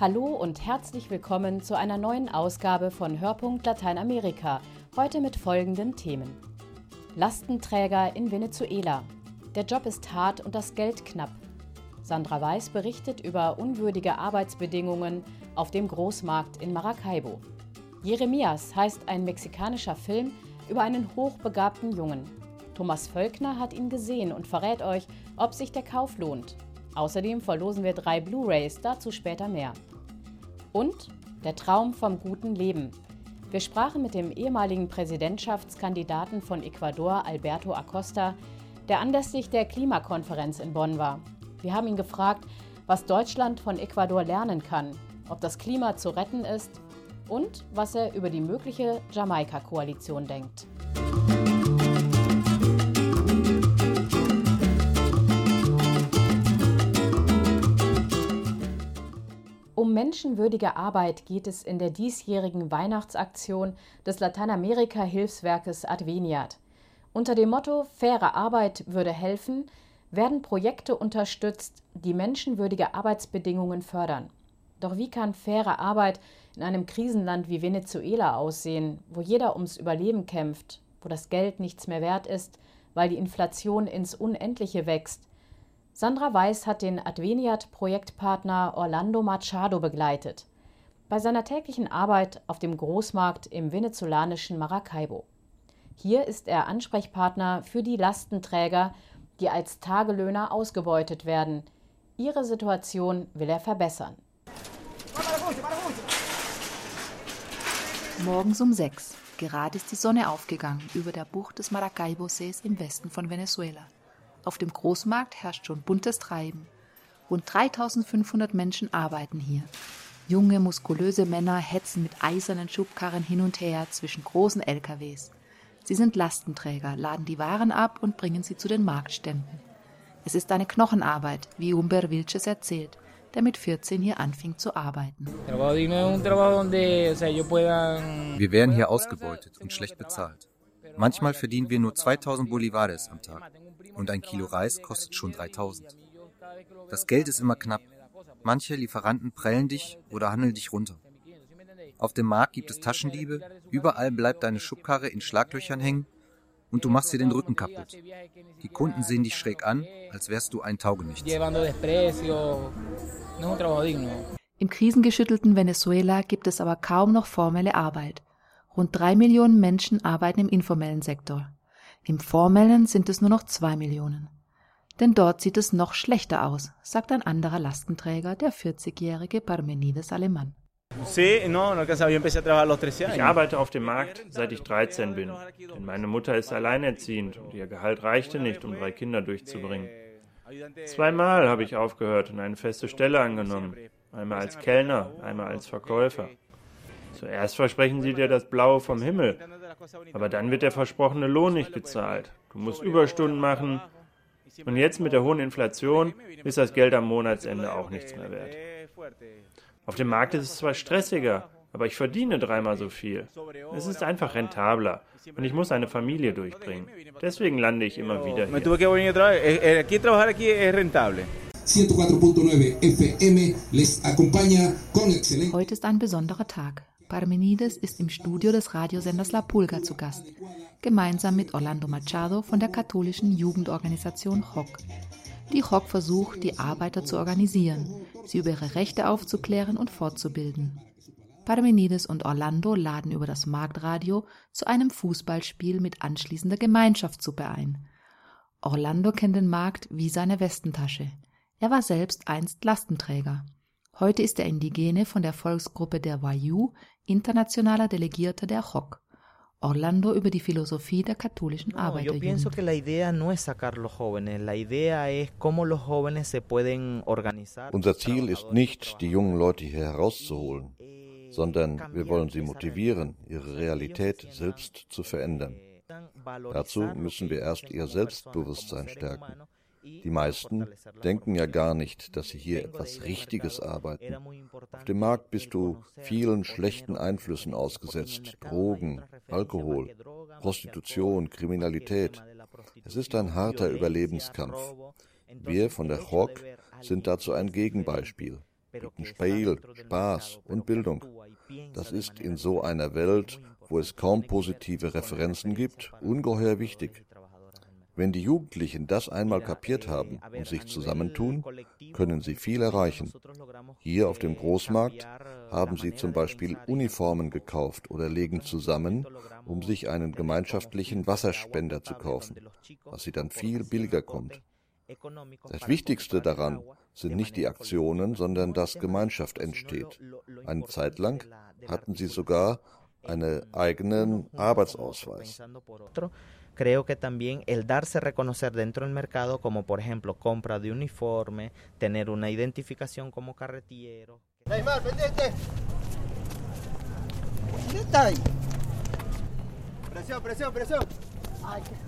Hallo und herzlich willkommen zu einer neuen Ausgabe von Hörpunkt Lateinamerika, heute mit folgenden Themen. Lastenträger in Venezuela. Der Job ist hart und das Geld knapp. Sandra Weiß berichtet über unwürdige Arbeitsbedingungen auf dem Großmarkt in Maracaibo. Jeremias heißt ein mexikanischer Film über einen hochbegabten Jungen. Thomas Völkner hat ihn gesehen und verrät euch, ob sich der Kauf lohnt. Außerdem verlosen wir drei Blu-rays, dazu später mehr. Und der Traum vom guten Leben. Wir sprachen mit dem ehemaligen Präsidentschaftskandidaten von Ecuador, Alberto Acosta, der anlässlich der Klimakonferenz in Bonn war. Wir haben ihn gefragt, was Deutschland von Ecuador lernen kann, ob das Klima zu retten ist und was er über die mögliche Jamaika-Koalition denkt. Um menschenwürdige Arbeit geht es in der diesjährigen Weihnachtsaktion des Lateinamerika-Hilfswerkes Adveniat. Unter dem Motto Faire Arbeit würde helfen, werden Projekte unterstützt, die menschenwürdige Arbeitsbedingungen fördern. Doch wie kann faire Arbeit in einem Krisenland wie Venezuela aussehen, wo jeder ums Überleben kämpft, wo das Geld nichts mehr wert ist, weil die Inflation ins Unendliche wächst, Sandra Weiß hat den Adveniat-Projektpartner Orlando Machado begleitet bei seiner täglichen Arbeit auf dem Großmarkt im venezolanischen Maracaibo. Hier ist er Ansprechpartner für die Lastenträger, die als Tagelöhner ausgebeutet werden. Ihre Situation will er verbessern. Morgens um sechs. Gerade ist die Sonne aufgegangen über der Bucht des Maracaibo-Sees im Westen von Venezuela. Auf dem Großmarkt herrscht schon buntes Treiben. Rund 3500 Menschen arbeiten hier. Junge, muskulöse Männer hetzen mit eisernen Schubkarren hin und her zwischen großen LKWs. Sie sind Lastenträger, laden die Waren ab und bringen sie zu den Marktständen. Es ist eine Knochenarbeit, wie Humber Wilches erzählt, der mit 14 hier anfing zu arbeiten. Wir werden hier ausgebeutet und schlecht bezahlt. Manchmal verdienen wir nur 2000 Bolivares am Tag und ein Kilo Reis kostet schon 3000. Das Geld ist immer knapp. Manche Lieferanten prellen dich oder handeln dich runter. Auf dem Markt gibt es Taschendiebe, überall bleibt deine Schubkarre in Schlaglöchern hängen und du machst dir den Rücken kaputt. Die Kunden sehen dich schräg an, als wärst du ein Taugenichts. Im krisengeschüttelten Venezuela gibt es aber kaum noch formelle Arbeit. Rund drei Millionen Menschen arbeiten im informellen Sektor. Im formellen sind es nur noch zwei Millionen. Denn dort sieht es noch schlechter aus, sagt ein anderer Lastenträger, der 40-jährige Parmenides Alemann. Ich arbeite auf dem Markt, seit ich 13 bin. Denn meine Mutter ist alleinerziehend und ihr Gehalt reichte nicht, um drei Kinder durchzubringen. Zweimal habe ich aufgehört und eine feste Stelle angenommen. Einmal als Kellner, einmal als Verkäufer. Zuerst versprechen sie dir das Blaue vom Himmel, aber dann wird der versprochene Lohn nicht gezahlt. Du musst Überstunden machen. Und jetzt mit der hohen Inflation ist das Geld am Monatsende auch nichts mehr wert. Auf dem Markt ist es zwar stressiger, aber ich verdiene dreimal so viel. Es ist einfach rentabler und ich muss eine Familie durchbringen. Deswegen lande ich immer wieder hier. 104.9 FM les acompaña con excelencia. Heute ist ein besonderer Tag. Parmenides ist im Studio des Radiosenders La Pulga zu Gast, gemeinsam mit Orlando Machado von der katholischen Jugendorganisation HOC. Die HOC versucht, die Arbeiter zu organisieren, sie über ihre Rechte aufzuklären und fortzubilden. Parmenides und Orlando laden über das Marktradio zu einem Fußballspiel mit anschließender Gemeinschaftssuppe ein. Orlando kennt den Markt wie seine Westentasche. Er war selbst einst Lastenträger. Heute ist er Indigene von der Volksgruppe der Wayuu, internationaler Delegierter der HOC. Orlando über die Philosophie der katholischen no, Arbeiterjugend. Unser Ziel ist nicht, die jungen Leute hier herauszuholen, sondern wir wollen sie motivieren, ihre Realität selbst zu verändern. Dazu müssen wir erst ihr Selbstbewusstsein stärken. Die meisten denken ja gar nicht, dass sie hier etwas Richtiges arbeiten. Auf dem Markt bist du vielen schlechten Einflüssen ausgesetzt. Drogen, Alkohol, Prostitution, Kriminalität. Es ist ein harter Überlebenskampf. Wir von der HOC sind dazu ein Gegenbeispiel. bieten Spiel, Spaß und Bildung. Das ist in so einer Welt, wo es kaum positive Referenzen gibt, ungeheuer wichtig. Wenn die Jugendlichen das einmal kapiert haben und sich zusammentun, können sie viel erreichen. Hier auf dem Großmarkt haben sie zum Beispiel Uniformen gekauft oder legen zusammen, um sich einen gemeinschaftlichen Wasserspender zu kaufen, was sie dann viel billiger kommt. Das Wichtigste daran sind nicht die Aktionen, sondern dass Gemeinschaft entsteht. Eine Zeit lang hatten sie sogar einen eigenen Arbeitsausweis. Creo que también el darse a reconocer dentro del mercado, como por ejemplo compra de uniforme, tener una identificación como carretillero. Neymar, pendiente. Presión, presión, presión.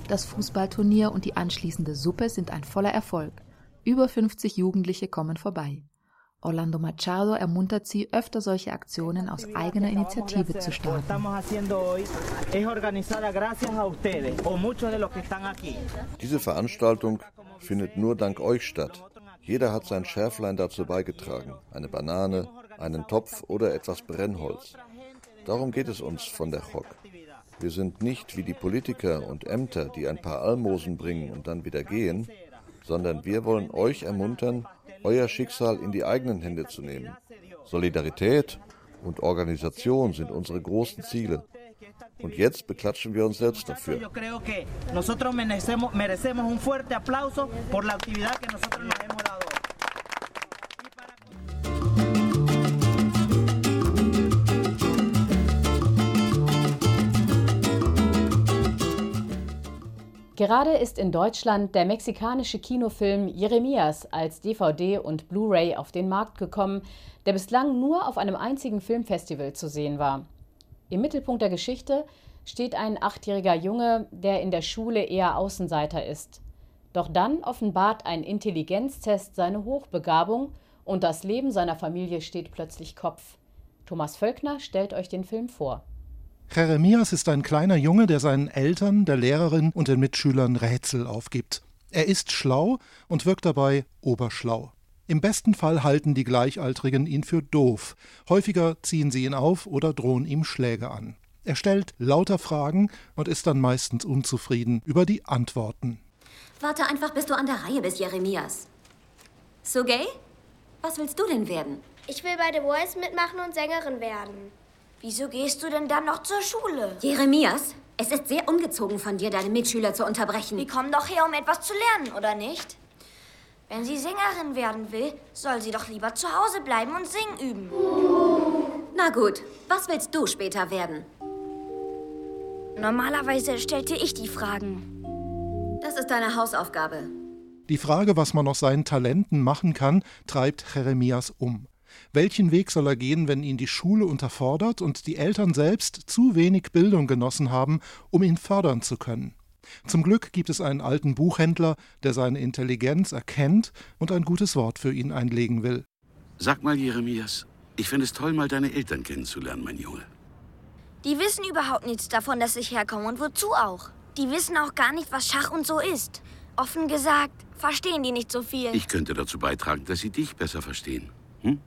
Das Fußballturnier und die anschließende Suppe sind ein voller Erfolg. Über 50 Jugendliche kommen vorbei. Orlando Machado ermuntert sie, öfter solche Aktionen aus eigener Initiative zu starten. Diese Veranstaltung findet nur dank euch statt. Jeder hat sein Schärflein dazu beigetragen. Eine Banane, einen Topf oder etwas Brennholz. Darum geht es uns von der Chock. Wir sind nicht wie die Politiker und Ämter, die ein paar Almosen bringen und dann wieder gehen, sondern wir wollen euch ermuntern, euer Schicksal in die eigenen Hände zu nehmen. Solidarität und Organisation sind unsere großen Ziele. Und jetzt beklatschen wir uns selbst dafür. Nosotros merecemos un fuerte aplauso por la actividad que nosotros nos hemos dado. Gerade ist in Deutschland der mexikanische Kinofilm Jeremias als DVD und Blu-ray auf den Markt gekommen, der bislang nur auf einem einzigen Filmfestival zu sehen war. Im Mittelpunkt der Geschichte steht ein achtjähriger Junge, der in der Schule eher Außenseiter ist. Doch dann offenbart ein Intelligenztest seine Hochbegabung und das Leben seiner Familie steht plötzlich Kopf. Thomas Völkner stellt euch den Film vor. Jeremias ist ein kleiner Junge, der seinen Eltern, der Lehrerin und den Mitschülern Rätsel aufgibt. Er ist schlau und wirkt dabei oberschlau. Im besten Fall halten die Gleichaltrigen ihn für doof. Häufiger ziehen sie ihn auf oder drohen ihm Schläge an. Er stellt lauter Fragen und ist dann meistens unzufrieden über die Antworten. Warte einfach, bis du an der Reihe bist, Jeremias. So gay? Was willst du denn werden? Ich will bei The Voice mitmachen und Sängerin werden. Wieso gehst du denn dann noch zur Schule? Jeremias, es ist sehr ungezogen von dir, deine Mitschüler zu unterbrechen. Die kommen doch her, um etwas zu lernen, oder nicht? Wenn sie Sängerin werden will, soll sie doch lieber zu Hause bleiben und singen üben. Na gut, was willst du später werden? Normalerweise stellte ich die Fragen. Das ist deine Hausaufgabe. Die Frage, was man aus seinen Talenten machen kann, treibt Jeremias um. Welchen Weg soll er gehen, wenn ihn die Schule unterfordert und die Eltern selbst zu wenig Bildung genossen haben, um ihn fördern zu können? Zum Glück gibt es einen alten Buchhändler, der seine Intelligenz erkennt und ein gutes Wort für ihn einlegen will. Sag mal, Jeremias, ich finde es toll, mal deine Eltern kennenzulernen, mein Junge. Die wissen überhaupt nichts davon, dass ich herkomme und wozu auch. Die wissen auch gar nicht, was Schach und so ist. Offen gesagt, verstehen die nicht so viel. Ich könnte dazu beitragen, dass sie dich besser verstehen. Hm?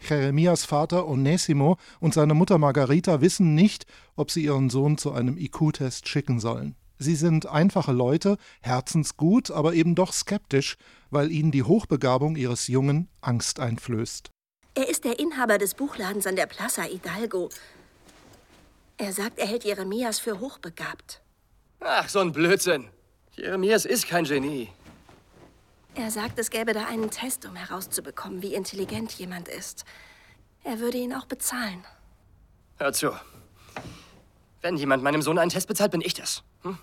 Jeremias Vater Onesimo und seine Mutter Margarita wissen nicht, ob sie ihren Sohn zu einem IQ-Test schicken sollen. Sie sind einfache Leute, herzensgut, aber eben doch skeptisch, weil ihnen die Hochbegabung ihres Jungen Angst einflößt. Er ist der Inhaber des Buchladens an der Plaza Hidalgo. Er sagt, er hält Jeremias für hochbegabt. Ach, so ein Blödsinn. Jeremias ist kein Genie. Er sagt, es gäbe da einen Test, um herauszubekommen, wie intelligent jemand ist. Er würde ihn auch bezahlen. Hör zu. Wenn jemand meinem Sohn einen Test bezahlt, bin ich das. Hm?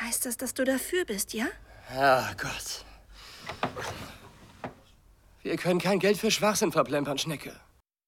Heißt das, dass du dafür bist, ja? Ja, Gott. Wir können kein Geld für Schwachsinn verplempern, Schnecke.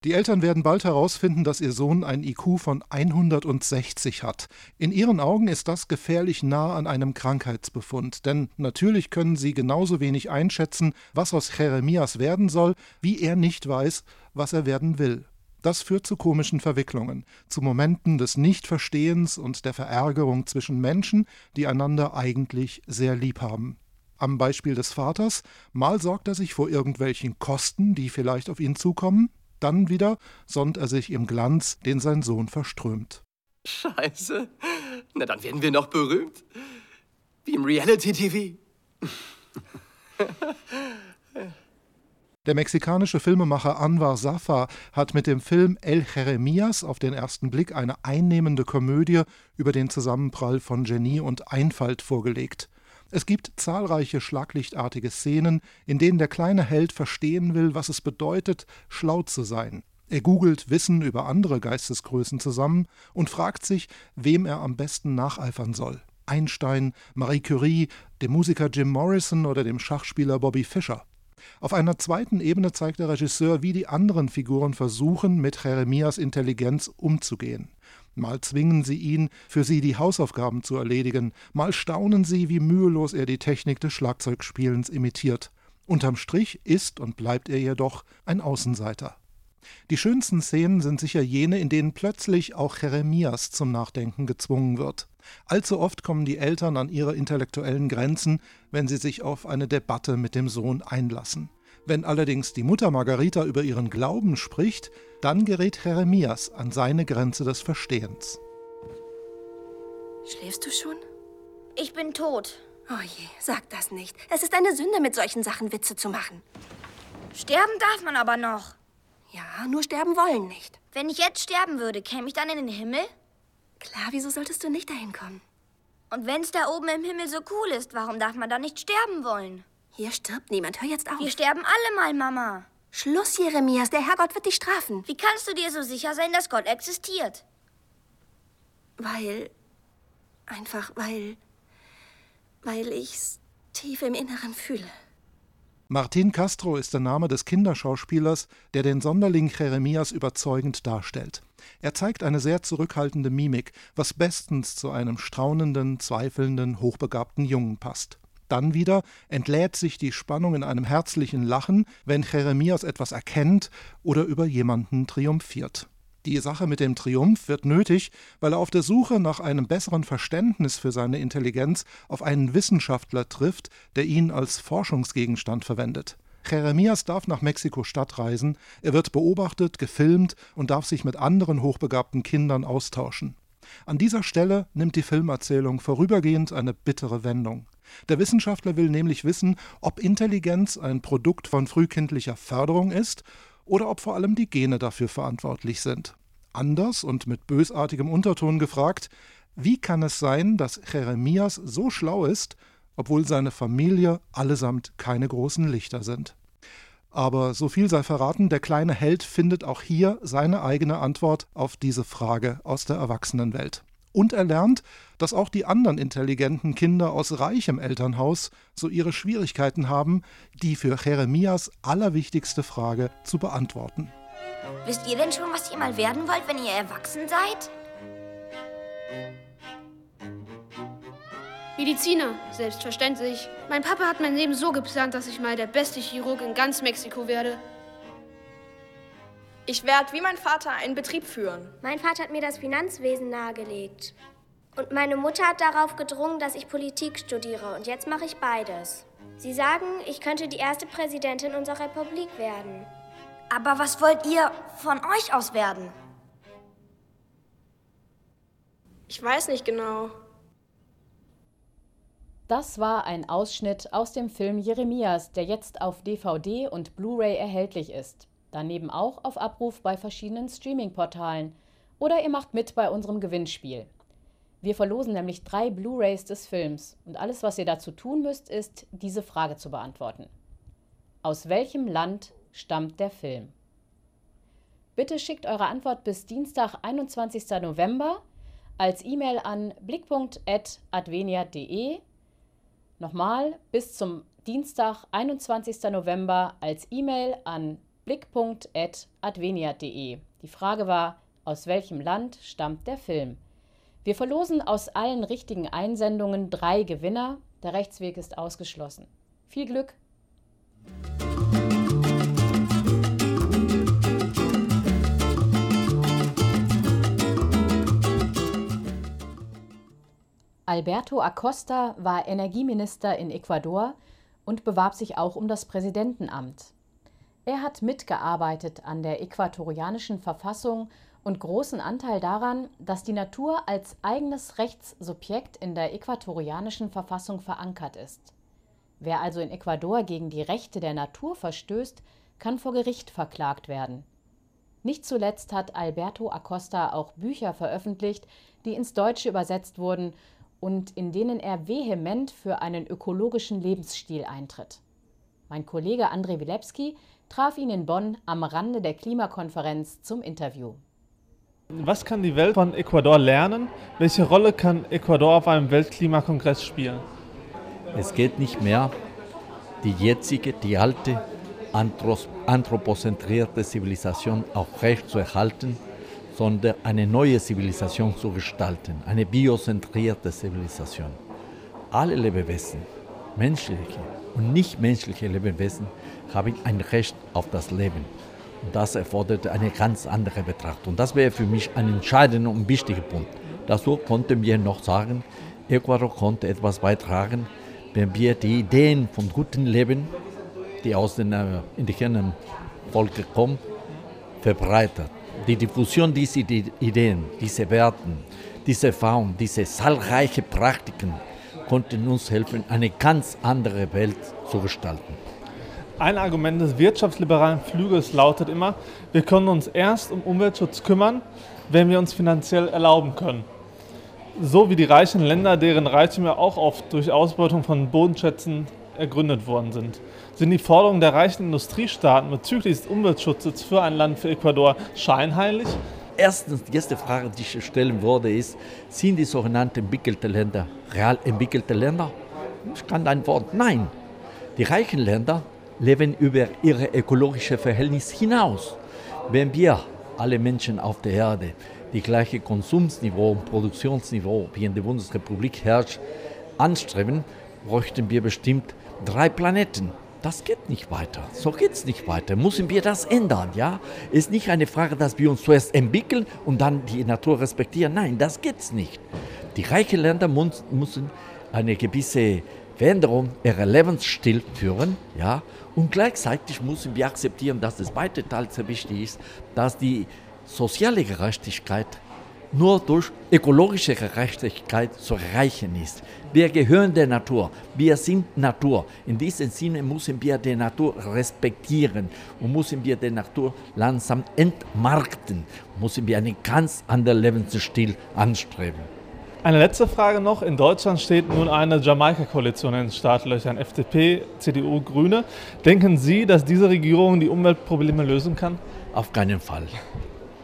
Die Eltern werden bald herausfinden, dass ihr Sohn ein IQ von 160 hat. In ihren Augen ist das gefährlich nah an einem Krankheitsbefund, denn natürlich können sie genauso wenig einschätzen, was aus Jeremias werden soll, wie er nicht weiß, was er werden will. Das führt zu komischen Verwicklungen, zu Momenten des Nichtverstehens und der Verärgerung zwischen Menschen, die einander eigentlich sehr lieb haben. Am Beispiel des Vaters, mal sorgt er sich vor irgendwelchen Kosten, die vielleicht auf ihn zukommen, dann wieder sonnt er sich im Glanz, den sein Sohn verströmt. Scheiße. Na, dann werden wir noch berühmt. Wie im Reality-TV. Der mexikanische Filmemacher Anwar Safa hat mit dem Film El Jeremias auf den ersten Blick eine einnehmende Komödie über den Zusammenprall von Genie und Einfalt vorgelegt. Es gibt zahlreiche schlaglichtartige Szenen, in denen der kleine Held verstehen will, was es bedeutet, schlau zu sein. Er googelt Wissen über andere Geistesgrößen zusammen und fragt sich, wem er am besten nacheifern soll. Einstein, Marie Curie, dem Musiker Jim Morrison oder dem Schachspieler Bobby Fischer. Auf einer zweiten Ebene zeigt der Regisseur, wie die anderen Figuren versuchen, mit Jeremias Intelligenz umzugehen. Mal zwingen sie ihn, für sie die Hausaufgaben zu erledigen, mal staunen sie, wie mühelos er die Technik des Schlagzeugspielens imitiert. Unterm Strich ist und bleibt er jedoch ein Außenseiter. Die schönsten Szenen sind sicher jene, in denen plötzlich auch Jeremias zum Nachdenken gezwungen wird. Allzu oft kommen die Eltern an ihre intellektuellen Grenzen, wenn sie sich auf eine Debatte mit dem Sohn einlassen. Wenn allerdings die Mutter Margarita über ihren Glauben spricht, dann gerät Jeremias an seine Grenze des Verstehens. Schläfst du schon? Ich bin tot. Oh je, sag das nicht. Es ist eine Sünde, mit solchen Sachen Witze zu machen. Sterben darf man aber noch. Ja, nur sterben wollen nicht. Wenn ich jetzt sterben würde, käme ich dann in den Himmel? Klar, wieso solltest du nicht dahin kommen? Und wenn es da oben im Himmel so cool ist, warum darf man dann nicht sterben wollen? Hier stirbt niemand. Hör jetzt auf. Wir sterben alle mal, Mama. Schluss, Jeremias. Der Herrgott wird dich strafen. Wie kannst du dir so sicher sein, dass Gott existiert? Weil. Einfach weil. Weil ich's tief im Inneren fühle. Martin Castro ist der Name des Kinderschauspielers, der den Sonderling Jeremias überzeugend darstellt. Er zeigt eine sehr zurückhaltende Mimik, was bestens zu einem staunenden, zweifelnden, hochbegabten Jungen passt. Dann wieder entlädt sich die Spannung in einem herzlichen Lachen, wenn Jeremias etwas erkennt oder über jemanden triumphiert. Die Sache mit dem Triumph wird nötig, weil er auf der Suche nach einem besseren Verständnis für seine Intelligenz auf einen Wissenschaftler trifft, der ihn als Forschungsgegenstand verwendet. Jeremias darf nach Mexiko-Stadt reisen, er wird beobachtet, gefilmt und darf sich mit anderen hochbegabten Kindern austauschen. An dieser Stelle nimmt die Filmerzählung vorübergehend eine bittere Wendung. Der Wissenschaftler will nämlich wissen, ob Intelligenz ein Produkt von frühkindlicher Förderung ist oder ob vor allem die Gene dafür verantwortlich sind. Anders und mit bösartigem Unterton gefragt, wie kann es sein, dass Jeremias so schlau ist, obwohl seine Familie allesamt keine großen Lichter sind? Aber so viel sei verraten, der kleine Held findet auch hier seine eigene Antwort auf diese Frage aus der Erwachsenenwelt. Und er lernt, dass auch die anderen intelligenten Kinder aus reichem Elternhaus so ihre Schwierigkeiten haben, die für Jeremias allerwichtigste Frage zu beantworten. Wisst ihr denn schon, was ihr mal werden wollt, wenn ihr erwachsen seid? Mediziner, selbstverständlich. Mein Papa hat mein Leben so geplant, dass ich mal der beste Chirurg in ganz Mexiko werde. Ich werde wie mein Vater einen Betrieb führen. Mein Vater hat mir das Finanzwesen nahegelegt. Und meine Mutter hat darauf gedrungen, dass ich Politik studiere. Und jetzt mache ich beides. Sie sagen, ich könnte die erste Präsidentin unserer Republik werden. Aber was wollt ihr von euch aus werden? Ich weiß nicht genau. Das war ein Ausschnitt aus dem Film Jeremias, der jetzt auf DVD und Blu-ray erhältlich ist daneben auch auf Abruf bei verschiedenen Streaming-Portalen oder ihr macht mit bei unserem Gewinnspiel. Wir verlosen nämlich drei Blu-rays des Films und alles, was ihr dazu tun müsst, ist, diese Frage zu beantworten. Aus welchem Land stammt der Film? Bitte schickt eure Antwort bis Dienstag, 21. November als E-Mail an blickpunkt.advenia.de. Nochmal bis zum Dienstag, 21. November als E-Mail an blickpunkt.adveniat.de. Die Frage war, aus welchem Land stammt der Film? Wir verlosen aus allen richtigen Einsendungen drei Gewinner. Der Rechtsweg ist ausgeschlossen. Viel Glück! Alberto Acosta war Energieminister in Ecuador und bewarb sich auch um das Präsidentenamt. Er hat mitgearbeitet an der äquatorianischen Verfassung und großen Anteil daran, dass die Natur als eigenes Rechtssubjekt in der äquatorianischen Verfassung verankert ist. Wer also in Ecuador gegen die Rechte der Natur verstößt, kann vor Gericht verklagt werden. Nicht zuletzt hat Alberto Acosta auch Bücher veröffentlicht, die ins Deutsche übersetzt wurden und in denen er vehement für einen ökologischen Lebensstil eintritt. Mein Kollege André Wilepski traf ihn in Bonn am Rande der Klimakonferenz zum Interview. Was kann die Welt von Ecuador lernen? Welche Rolle kann Ecuador auf einem Weltklimakongress spielen? Es geht nicht mehr, die jetzige, die alte anthropozentrierte Zivilisation aufrecht zu erhalten, sondern eine neue Zivilisation zu gestalten, eine biozentrierte Zivilisation. Alle Lebewesen, menschliche und nichtmenschliche Lebewesen, haben ein Recht auf das Leben. Und das erfordert eine ganz andere Betrachtung. Das wäre für mich ein entscheidender und wichtiger Punkt. Dazu konnten wir noch sagen, Ecuador konnte etwas beitragen, wenn wir die Ideen vom guten Leben die aus den äh, indigenen Volken kommen, verbreitet. Die Diffusion dieser Ideen, dieser Werten, diese Erfahrungen, diese zahlreichen Praktiken konnten uns helfen, eine ganz andere Welt zu gestalten. Ein Argument des wirtschaftsliberalen Flügels lautet immer, wir können uns erst um Umweltschutz kümmern, wenn wir uns finanziell erlauben können. So wie die reichen Länder, deren Reichtümer auch oft durch Ausbeutung von Bodenschätzen ergründet worden sind sind die Forderungen der reichen Industriestaaten bezüglich des Umweltschutzes für ein Land wie Ecuador scheinheilig? Erstens, die erste Frage, die ich stellen würde, ist, sind die sogenannten entwickelten Länder real entwickelte Länder? Ich kann antworten, nein. Die reichen Länder leben über ihre ökologische Verhältnisse hinaus. Wenn wir alle Menschen auf der Erde die gleiche Konsumsniveau und Produktionsniveau wie in der Bundesrepublik herrscht, anstreben, bräuchten wir bestimmt drei Planeten. Das geht nicht weiter. So geht es nicht weiter. Müssen wir das ändern, ja? Ist nicht eine Frage, dass wir uns zuerst entwickeln und dann die Natur respektieren. Nein, das geht's nicht. Die reichen Länder müssen eine gewisse Veränderung ihrer Lebensstil führen, ja? Und gleichzeitig müssen wir akzeptieren, dass das zweite Teil sehr wichtig ist, dass die soziale Gerechtigkeit nur durch ökologische Gerechtigkeit zu erreichen ist. Wir gehören der Natur, wir sind Natur. In diesem Sinne müssen wir die Natur respektieren und müssen wir die Natur langsam entmarkten, müssen wir einen ganz anderen Lebensstil anstreben. Eine letzte Frage noch. In Deutschland steht nun eine Jamaika-Koalition in den Startlöchern, FDP, CDU, Grüne. Denken Sie, dass diese Regierung die Umweltprobleme lösen kann? Auf keinen Fall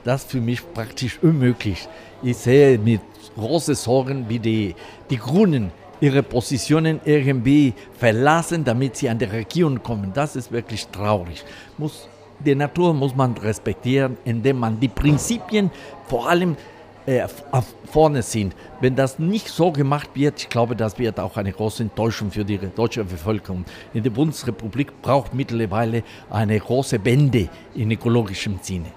das für mich praktisch unmöglich. Ich sehe mit großen Sorgen, wie die, die Grünen ihre Positionen irgendwie verlassen, damit sie an die Regierung kommen. Das ist wirklich traurig. Muss, die Natur muss man respektieren, indem man die Prinzipien vor allem äh, vorne sind. Wenn das nicht so gemacht wird, ich glaube, das wird auch eine große Enttäuschung für die deutsche Bevölkerung. In der Bundesrepublik braucht mittlerweile eine große Wende in ökologischem Sinne.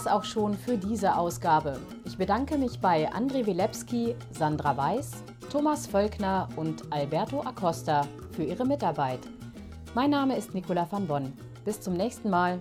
Das war es auch schon für diese Ausgabe. Ich bedanke mich bei André Wilepski, Sandra Weiß, Thomas Völkner und Alberto Acosta für ihre Mitarbeit. Mein Name ist Nicola van Bonn. Bis zum nächsten Mal.